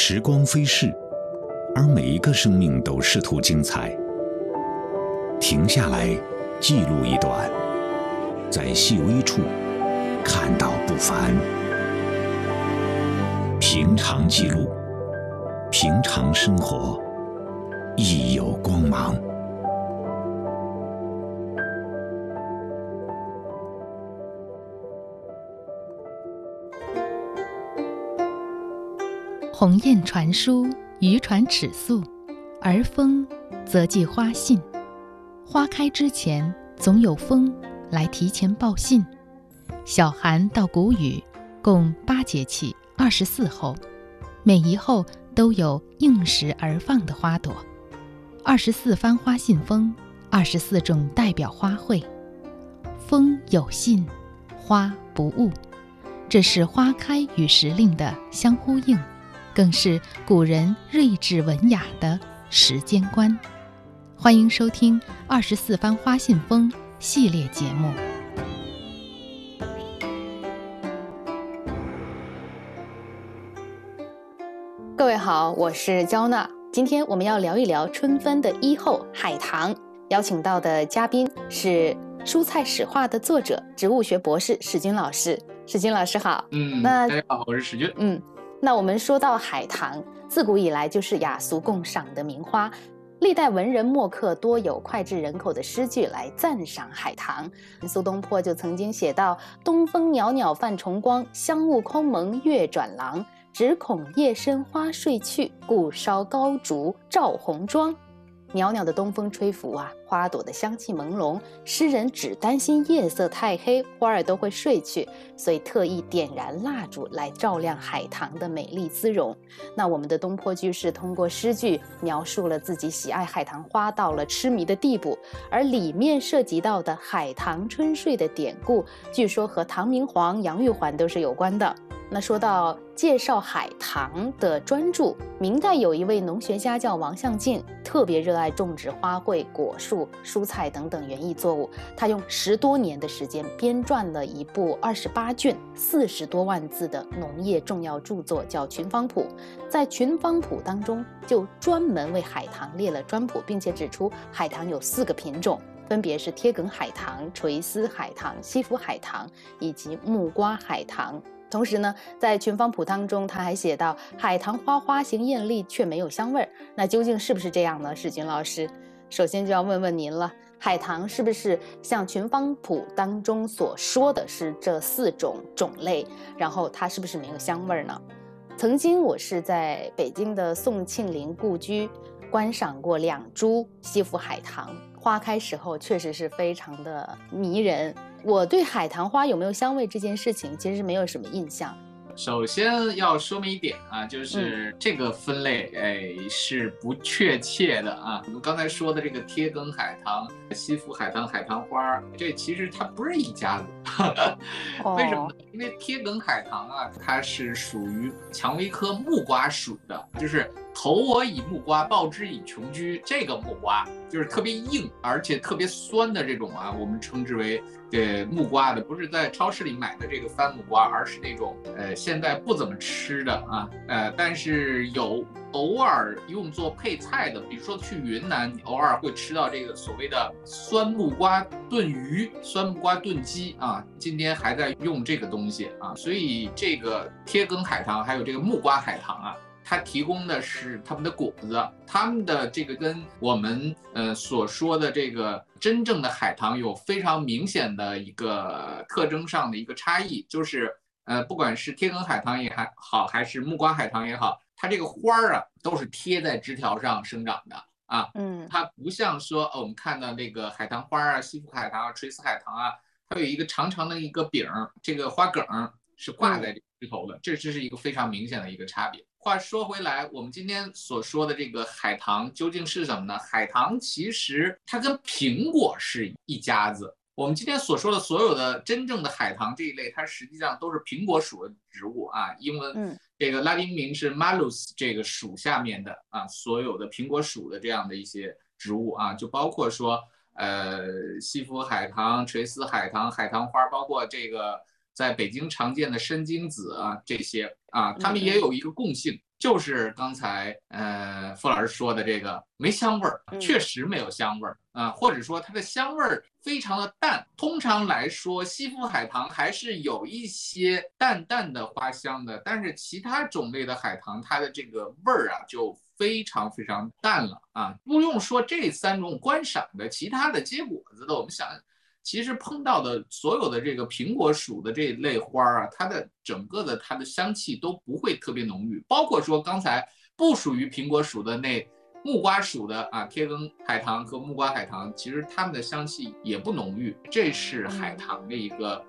时光飞逝，而每一个生命都试图精彩。停下来，记录一段，在细微处看到不凡。平常记录，平常生活，亦有光芒。鸿雁传书，渔船尺素，而风则寄花信。花开之前，总有风来提前报信。小寒到谷雨，共八节气，二十四候，每一候都有应时而放的花朵。二十四番花信封，二十四种代表花卉。风有信，花不误，这是花开与时令的相呼应。更是古人睿智文雅的时间观。欢迎收听《二十四番花信封》系列节目。各位好，我是焦娜。今天我们要聊一聊春分的一候海棠。邀请到的嘉宾是《蔬菜史话》的作者、植物学博士史军老师。史军老师好。嗯，那大家好，我是史军。嗯。那我们说到海棠，自古以来就是雅俗共赏的名花，历代文人墨客多有脍炙人口的诗句来赞赏海棠。苏东坡就曾经写到：“东风袅袅泛崇光，香雾空蒙月转廊。只恐夜深花睡去，故烧高烛照红妆。”袅袅的东风吹拂啊，花朵的香气朦胧，诗人只担心夜色太黑，花儿都会睡去，所以特意点燃蜡烛来照亮海棠的美丽姿容。那我们的东坡居士通过诗句描述了自己喜爱海棠花到了痴迷的地步，而里面涉及到的海棠春睡的典故，据说和唐明皇、杨玉环都是有关的。那说到介绍海棠的专著，明代有一位农学家叫王相敬，特别热爱种植花卉、果树、蔬菜等等园艺作物。他用十多年的时间编撰了一部二十八卷、四十多万字的农业重要著作，叫《群芳谱》。在《群芳谱》当中，就专门为海棠列了专谱，并且指出海棠有四个品种，分别是贴梗海棠、垂丝海棠、西府海棠以及木瓜海棠。同时呢，在《群芳谱》当中，他还写到海棠花花型艳丽，却没有香味儿。那究竟是不是这样呢？史军老师，首先就要问问您了：海棠是不是像《群芳谱》当中所说的是这四种种类？然后它是不是没有香味儿呢？曾经我是在北京的宋庆龄故居观赏过两株西府海棠，花开时候确实是非常的迷人。我对海棠花有没有香味这件事情，其实是没有什么印象。首先要说明一点啊，就是这个分类哎是不确切的啊。我们刚才说的这个贴梗海棠、西府海棠、海棠花，这其实它不是一家子。为什么呢？因为贴梗海棠啊，它是属于蔷薇科木瓜属的，就是投我以木瓜，报之以琼琚。这个木瓜就是特别硬，而且特别酸的这种啊，我们称之为。对木瓜的不是在超市里买的这个番木瓜，而是那种呃现在不怎么吃的啊，呃但是有偶尔用作配菜的，比如说去云南，你偶尔会吃到这个所谓的酸木瓜炖鱼、酸木瓜炖鸡啊，今天还在用这个东西啊，所以这个贴梗海棠还有这个木瓜海棠啊。它提供的是他们的果子，他们的这个跟我们呃所说的这个真正的海棠有非常明显的一个特征上的一个差异，就是呃不管是天梗海棠也还好，还是木瓜海棠也好，它这个花儿啊都是贴在枝条上生长的啊，嗯，它不像说我们看到那个海棠花啊、西府海棠啊、垂丝海棠啊，它有一个长长的一个柄，这个花梗是挂在枝头的，这这是一个非常明显的一个差别。话说回来，我们今天所说的这个海棠究竟是什么呢？海棠其实它跟苹果是一家子。我们今天所说的所有的真正的海棠这一类，它实际上都是苹果属的植物啊。英文这个拉丁名是 Malus，这个属下面的啊，所有的苹果属的这样的一些植物啊，就包括说呃西府海棠、垂丝海棠、海棠花，包括这个。在北京常见的生金子啊，这些啊，他们也有一个共性，就是刚才呃傅老师说的这个没香味儿，确实没有香味儿啊，或者说它的香味儿非常的淡。通常来说，西府海棠还是有一些淡淡的花香的，但是其他种类的海棠，它的这个味儿啊就非常非常淡了啊。不用说这三种观赏的，其他的结果子的，我们想。其实碰到的所有的这个苹果属的这一类花儿啊，它的整个的它的香气都不会特别浓郁，包括说刚才不属于苹果属的那木瓜属的啊，贴根海棠和木瓜海棠，其实它们的香气也不浓郁，这是海棠的一个，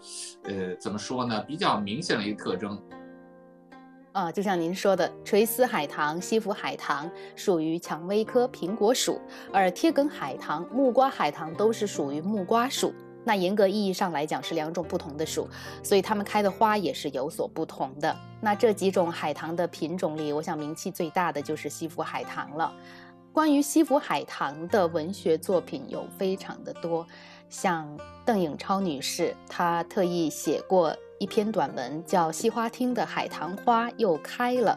呃，怎么说呢，比较明显的一个特征。啊，就像您说的，垂丝海棠、西府海棠属于蔷薇科苹果属，而贴梗海棠、木瓜海棠都是属于木瓜属。那严格意义上来讲是两种不同的属，所以它们开的花也是有所不同的。那这几种海棠的品种里，我想名气最大的就是西府海棠了。关于西府海棠的文学作品有非常的多，像邓颖超女士，她特意写过一篇短文，叫《西花厅的海棠花又开了》。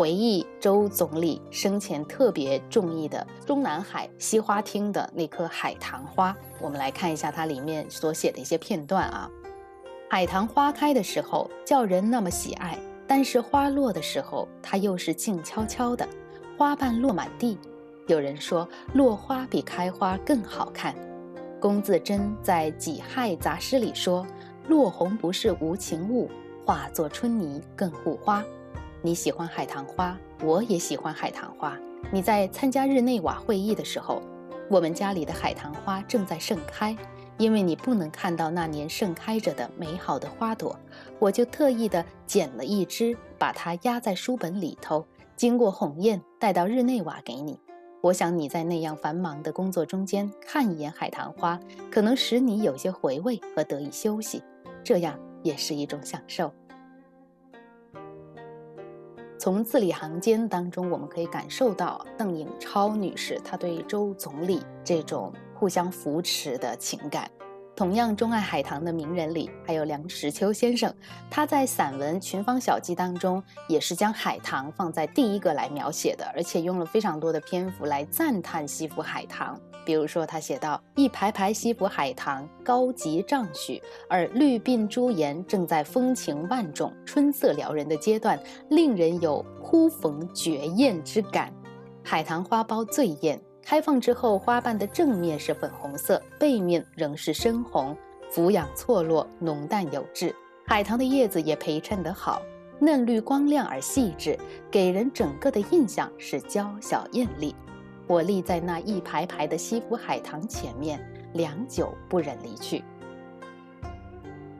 回忆周总理生前特别中意的中南海西花厅的那棵海棠花，我们来看一下它里面所写的一些片段啊。海棠花开的时候叫人那么喜爱，但是花落的时候它又是静悄悄的，花瓣落满地。有人说落花比开花更好看。龚自珍在《己亥杂诗》里说：“落红不是无情物，化作春泥更护花。”你喜欢海棠花，我也喜欢海棠花。你在参加日内瓦会议的时候，我们家里的海棠花正在盛开，因为你不能看到那年盛开着的美好的花朵，我就特意的捡了一枝，把它压在书本里头，经过鸿雁带到日内瓦给你。我想你在那样繁忙的工作中间看一眼海棠花，可能使你有些回味和得以休息，这样也是一种享受。从字里行间当中，我们可以感受到邓颖超女士她对周总理这种互相扶持的情感。同样钟爱海棠的名人里，还有梁实秋先生。他在散文《群芳小记》当中，也是将海棠放在第一个来描写的，而且用了非常多的篇幅来赞叹西府海棠。比如说，他写道：“一排排西府海棠，高级丈许，而绿鬓朱颜正在风情万种、春色撩人的阶段，令人有忽逢绝艳之感。海棠花苞最艳。”开放之后，花瓣的正面是粉红色，背面仍是深红，俯仰错落，浓淡有致。海棠的叶子也陪衬得好，嫩绿光亮而细致，给人整个的印象是娇小艳丽。我立在那一排排的西府海棠前面，良久不忍离去。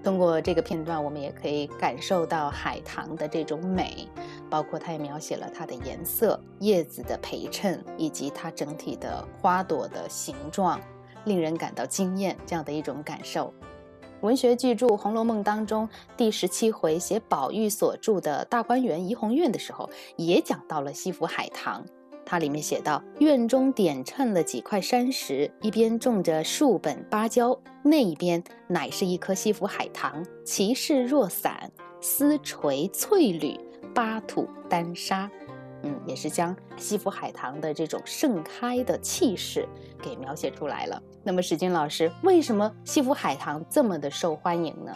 通过这个片段，我们也可以感受到海棠的这种美，包括它也描写了它的颜色、叶子的陪衬，以及它整体的花朵的形状，令人感到惊艳这样的一种感受。文学巨著《红楼梦》当中第十七回写宝玉所住的大观园怡红院的时候，也讲到了西府海棠。它里面写道：院中点衬了几块山石，一边种着数本芭蕉，那一边乃是一棵西府海棠，其势若伞，丝垂翠缕，八吐丹沙。嗯，也是将西府海棠的这种盛开的气势给描写出来了。那么史军老师，为什么西府海棠这么的受欢迎呢？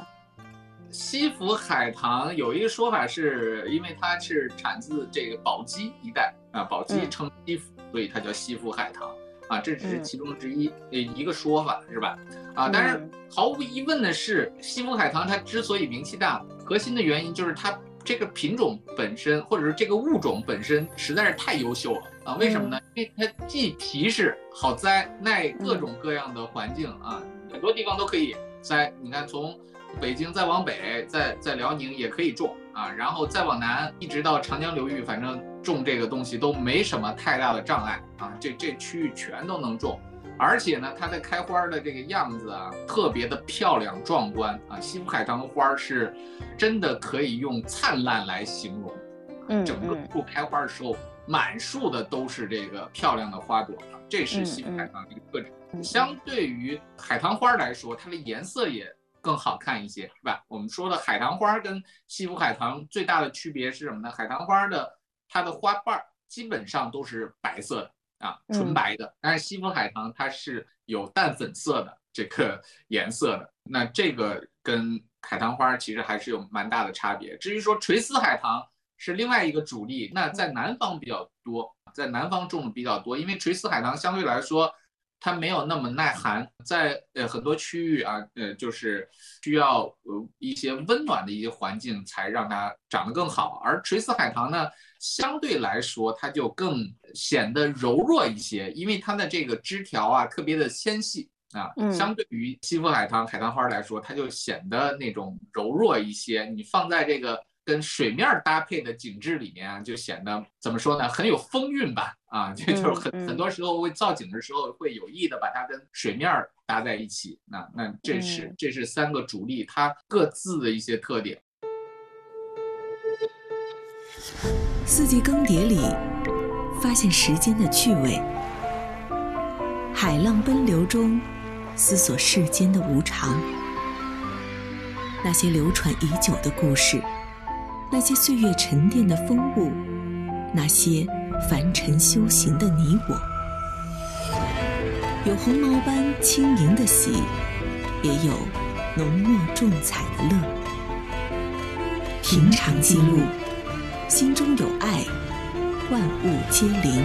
西府海棠有一个说法，是因为它是产自这个宝鸡一带啊，宝鸡称西府，所以它叫西府海棠啊，这只是其中之一呃一个说法，是吧？啊，但是毫无疑问的是，西府海棠它之所以名气大，核心的原因就是它这个品种本身，或者是这个物种本身实在是太优秀了啊！为什么呢？因为它既皮实好栽，耐各种各样的环境啊，很多地方都可以栽。你看从。北京再往北，在在辽宁也可以种啊，然后再往南，一直到长江流域，反正种这个东西都没什么太大的障碍啊。这这区域全都能种，而且呢，它的开花的这个样子啊，特别的漂亮壮观啊。西府海棠的花是真的可以用灿烂来形容，嗯，整个树开花的时候，满树的都是这个漂亮的花朵啊，这是西府海棠的一个特质。相对于海棠花来说，它的颜色也。更好看一些是吧？我们说的海棠花跟西府海棠最大的区别是什么呢？海棠花的它的花瓣基本上都是白色的啊，纯白的。但是西府海棠它是有淡粉色的这个 颜色的，那这个跟海棠花其实还是有蛮大的差别。至于说垂丝海棠是另外一个主力，那在南方比较多，在南方种的比较多，因为垂丝海棠相对来说。它没有那么耐寒，在呃很多区域啊，呃就是需要呃一些温暖的一些环境才让它长得更好。而垂丝海棠呢，相对来说它就更显得柔弱一些，因为它的这个枝条啊特别的纤细啊，相对于西府海棠、海棠花来说，它就显得那种柔弱一些。你放在这个。跟水面搭配的景致里面啊，就显得怎么说呢，很有风韵吧？啊，就就是很很多时候会造景的时候会有意的把它跟水面搭在一起。那那这是这是三个主力，它各自的一些特点。四季更迭里，发现时间的趣味；海浪奔流中，思索世间的无常。那些流传已久的故事。那些岁月沉淀的风物，那些凡尘修行的你我，有红毛般轻盈的喜，也有浓墨重彩的乐。平常记录，心中有爱，万物皆灵。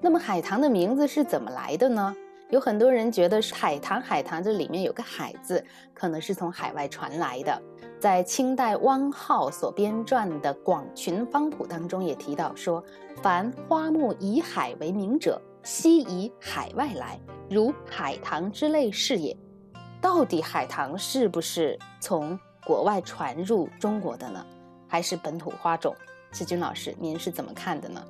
那么海棠的名字是怎么来的呢？有很多人觉得是海棠，海棠这里面有个“海”字，可能是从海外传来的。在清代汪浩所编撰的《广群方谱》当中也提到说：“凡花木以海为名者，悉以海外来，如海棠之类是也。”到底海棠是不是从国外传入中国的呢？还是本土花种？志军老师，您是怎么看的呢？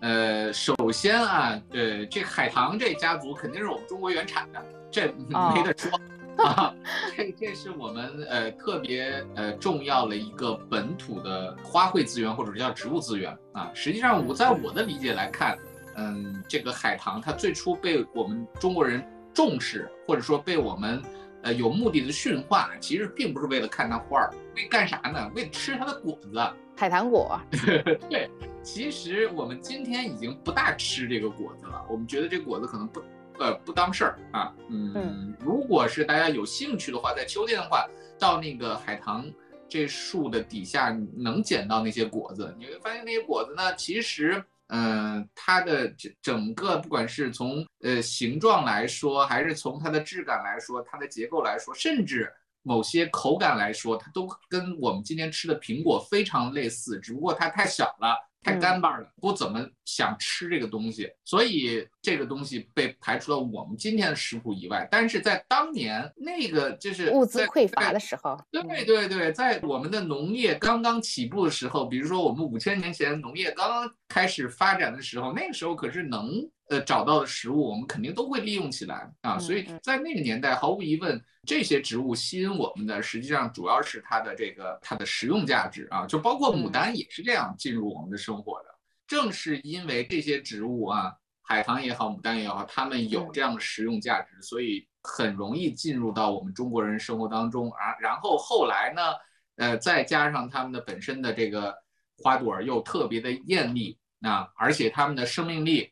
呃，首先啊，呃，这海棠这家族肯定是我们中国原产的，这没得说 啊。这这是我们呃特别呃重要的一个本土的花卉资源或者叫植物资源啊。实际上，我在我的理解来看，嗯，这个海棠它最初被我们中国人重视，或者说被我们呃有目的的驯化，其实并不是为了看它花儿，为干啥呢？为吃它的果子。海棠果，对，其实我们今天已经不大吃这个果子了。我们觉得这果子可能不，呃，不当事儿啊。嗯，如果是大家有兴趣的话，在秋天的话，到那个海棠这树的底下，能捡到那些果子。你会发现那些果子呢，其实，嗯，它的整整个，不管是从呃形状来说，还是从它的质感来说，它的结构来说，甚至。某些口感来说，它都跟我们今天吃的苹果非常类似，只不过它太小了，太干巴了，不怎么想吃这个东西，所以这个东西被排除了我们今天的食谱以外。但是在当年那个就是物资匮乏的时候，对对对，在我们的农业刚刚起步的时候，比如说我们五千年前农业刚刚开始发展的时候，那个时候可是能呃找到的食物，我们肯定都会利用起来啊。所以在那个年代，毫无疑问。这些植物吸引我们的，实际上主要是它的这个它的实用价值啊，就包括牡丹也是这样进入我们的生活的。正是因为这些植物啊，海棠也好，牡丹也好，它们有这样的实用价值，所以很容易进入到我们中国人生活当中啊。然后后来呢，呃，再加上它们的本身的这个花朵又特别的艳丽啊，而且它们的生命力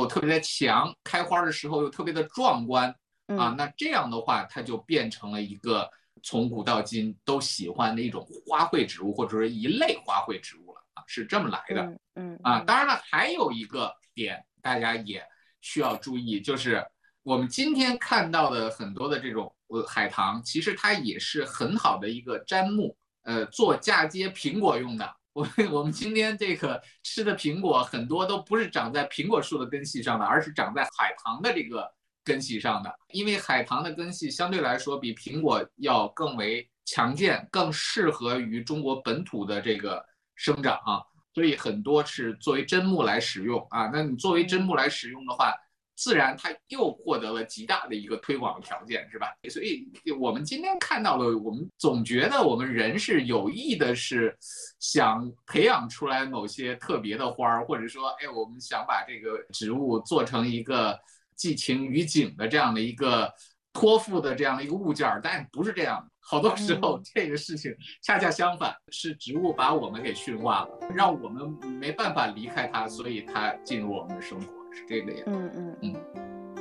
又特别的强，开花的时候又特别的壮观。啊，那这样的话，它就变成了一个从古到今都喜欢的一种花卉植物，或者说一类花卉植物了啊，是这么来的。嗯啊，当然了，还有一个点大家也需要注意，就是我们今天看到的很多的这种呃海棠，其实它也是很好的一个砧木，呃，做嫁接苹果用的。我我们今天这个吃的苹果很多都不是长在苹果树的根系上的，而是长在海棠的这个。根系上的，因为海棠的根系相对来说比苹果要更为强健，更适合于中国本土的这个生长啊，所以很多是作为砧木来使用啊。那你作为砧木来使用的话，自然它又获得了极大的一个推广的条件，是吧？所以我们今天看到了，我们总觉得我们人是有意的，是想培养出来某些特别的花儿，或者说，哎，我们想把这个植物做成一个。寄情于景的这样的一个托付的这样的一个物件儿，但不是这样的。好多时候嗯这个事情恰恰相反，是植物把我们给驯化了，让我们没办法离开它，所以它进入我们的生活，是这个样。嗯嗯嗯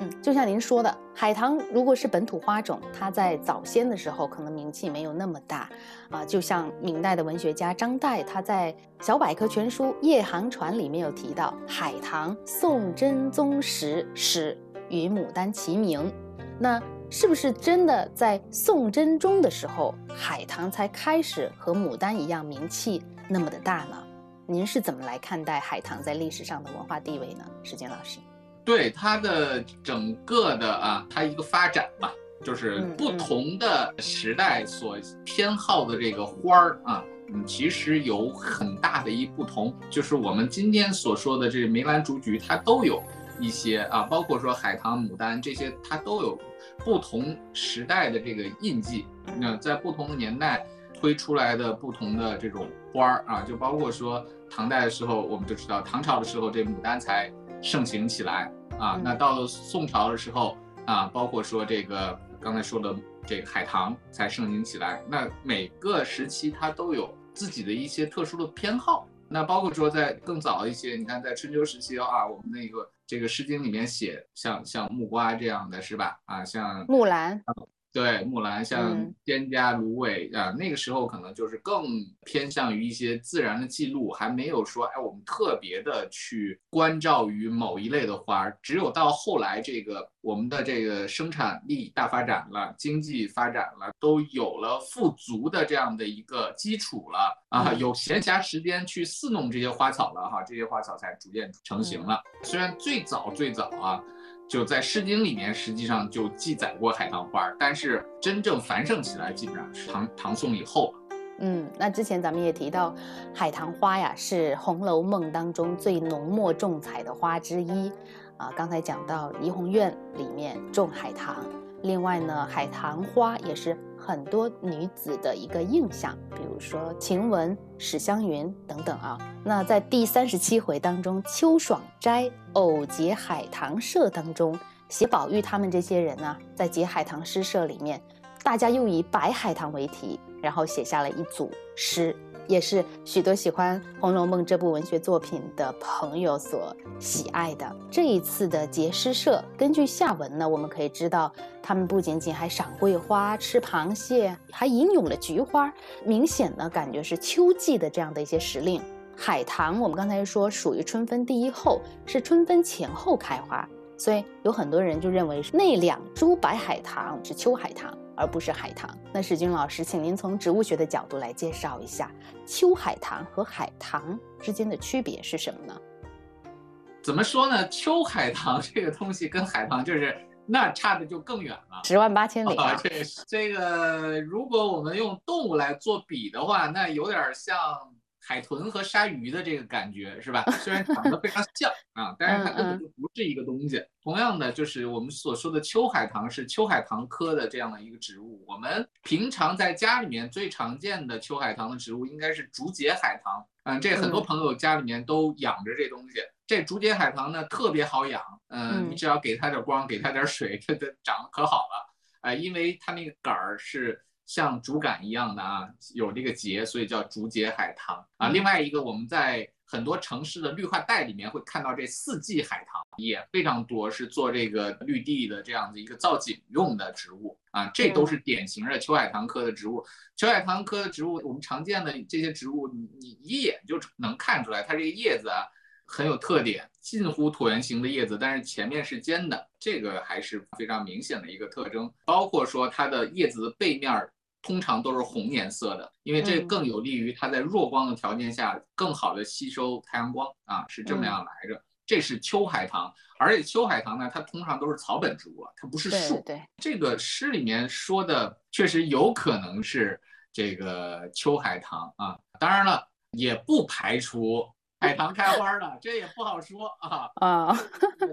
嗯，就像您说的，海棠如果是本土花种，它在早先的时候可能名气没有那么大啊。就像明代的文学家张岱，他在《小百科全书夜航船》里面有提到，海棠宋真宗时始与牡丹齐名。那是不是真的在宋真宗的时候，海棠才开始和牡丹一样名气那么的大呢？您是怎么来看待海棠在历史上的文化地位呢？石坚老师。对它的整个的啊，它一个发展嘛，就是嗯不同的时代所偏好的这个花儿啊，嗯，其实有很大的一不同。就是我们今天所说的这梅兰竹菊，它都有一些啊，包括说海棠、牡丹这些，它都有不同时代的这个印记。那在不同的年代推出来的不同的这种花儿啊，就包括说唐代的时候，我们就知道唐朝的时候这牡丹才盛行起来啊嗯。那到了宋朝的时候啊，包括说这个刚才说的这个海棠才盛行起来。那每个时期它都有自己的一些特殊的偏好。那包括说在更早一些，你看在春秋时期啊，我们那个这个《诗经》里面写像像木瓜这样的是吧？啊，像木兰，对，木兰像嗯蒹葭、芦苇啊，那个时候可能就是更偏向于一些自然的记录，还没有说哎，我们特别的去关照于某一类的花儿。只有到后来，这个我们的这个生产力大发展了，经济发展了，都有了富足的这样的一个基础了啊，嗯有闲暇时间去侍弄这些花草了哈，这些花草才逐渐成型了。虽然最早最早啊。就在《诗经》里面，实际上就记载过海棠花，但是真正繁盛起来，基本上是唐唐宋以后。嗯，那之前咱们也提到，海棠花呀是《红楼梦》当中最浓墨重彩的花之一啊。刚才讲到怡红院里面种海棠，另外呢，海棠花也是很多女子的一个印象，比如说晴雯、史湘云等等啊。那在第三十七回当中，《秋爽斋偶结海棠社》当中，写宝玉他们这些人呢、在结海棠诗社里面，大家又以白海棠为题，然后写下了一组诗，也是许多喜欢《红楼梦》这部文学作品的朋友所喜爱的。这一次的结诗社，根据下文呢，我们可以知道，他们不仅仅还赏桂花、吃螃蟹，还吟咏了菊花，明显呢感觉是秋季的这样的一些时令。海棠，我们刚才说属于春分第一候，是春分前后开花，所以有很多人就认为那两株白海棠是秋海棠，而不是海棠。那史军老师，请您从植物学的角度来介绍一下秋海棠和海棠之间的区别是什么呢？怎么说呢？秋海棠 这个东西跟海棠就是那差的就更远了。十万八千里！这这个，如果我们用动物来做比的话，那有点像海豚和鲨鱼的这个感觉，是吧？虽然长得非常像啊，但是它根本就不是一个东西。同样的，就是我们所说的秋海棠是秋海棠科的这样的一个植物。我们平常在家里面最常见的秋海棠的植物应该是竹节海棠。嗯，这很多嗯朋友家里面都养着这东西。这竹节海棠呢特别好养，嗯，嗯你只要给它点光，给它点水，它它长得可好了。啊，因为它那个杆儿是像竹竿一样的啊，有这个节，所以叫竹节海棠啊。另外一个，我们在很多城市的绿化带里面会看到这四季海棠，也非常多，是做这个绿地的这样的一个造景用的植物啊。这都是典型的秋海棠科的植物。秋海棠科的植物，我们常见的这些植物，你你一眼就能看出来，它这个叶子啊。很有特点，近乎椭圆形的叶子，但是前面是尖的，这个还是非常明显的一个特征。包括说它的叶子的背面通常都是红颜色的，因为这更有利于它在弱光的条件下更好的吸收太阳光啊，是这么样来着。这是秋海棠，而且秋海棠呢，它通常都是草本植物，它不是树。对对，这个诗里面说的确实有可能是这个秋海棠啊，当然了，也不排除。海棠开花了，这也不好说啊 啊，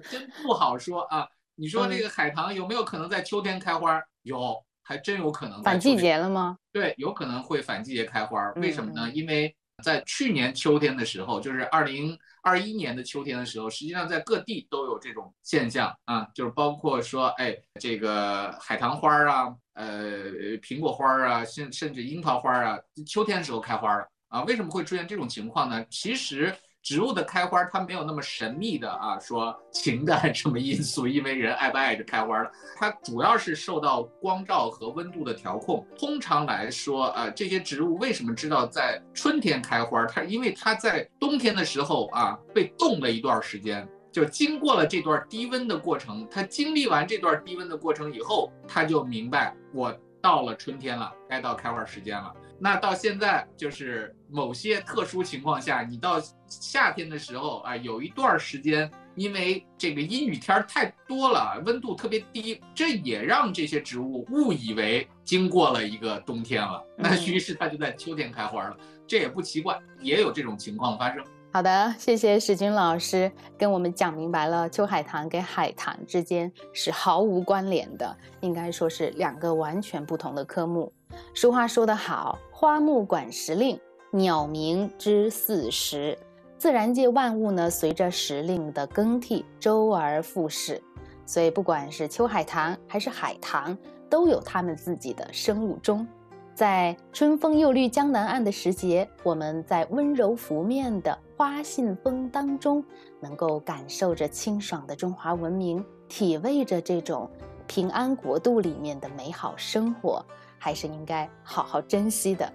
真不好说啊。你说这个海棠有没有可能在秋天开花？有，还真有可能。反季节了吗？对，有可能会反季节开花。为什么呢？因为在去年秋天的时候，就是二零二一年的秋天的时候，实际上在各地都有这种现象啊，就是包括说，哎，这个海棠花啊，呃，苹果花啊，甚甚至樱桃花啊，秋天的时候开花了啊。为什么会出现这种情况呢？其实。植物的开花，它没有那么神秘的啊，说情感 什么因素，因为人爱不爱着开花了，它主要是受到光照和温度的调控。通常来说，呃，这些植物为什么知道在春天开花？它因为它在冬天的时候啊，被冻了一段时间，就经过了这段低温的过程。它经历完这段低温的过程以后，它就明白我到了春天了，该到开花时间了。那到现在就是某些特殊情况下，你到夏天的时候啊，有一段时间，因为这个阴雨天太多了，温度特别低，这也让这些植物误以为经过了一个冬天了。那于是它就在秋天开花了，这也不奇怪，也有这种情况发生。好的，谢谢史军老师跟我们讲明白了秋海棠跟海棠之间是毫无关联的，应该说是两个完全不同的科目。俗话说得好，花木管时令，鸟鸣知四时。自然界万物呢，随着时令的更替，周而复始。所以，不管是秋海棠还是海棠，都有它们自己的生物钟。在春风又绿江南岸的时节，我们在温柔拂面的花信风当中，能够感受着清爽的中华文明，体味着这种平安国度里面的美好生活。还是应该好好珍惜的。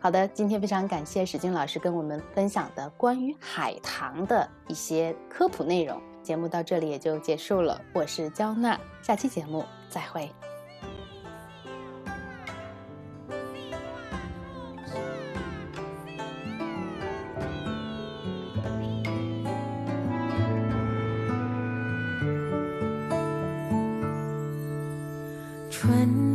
好的，今天非常感谢史军老师跟我们分享的关于海棠的一些科普内容。节目到这里也就结束了，我是焦娜，下期节目再会。春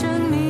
生命。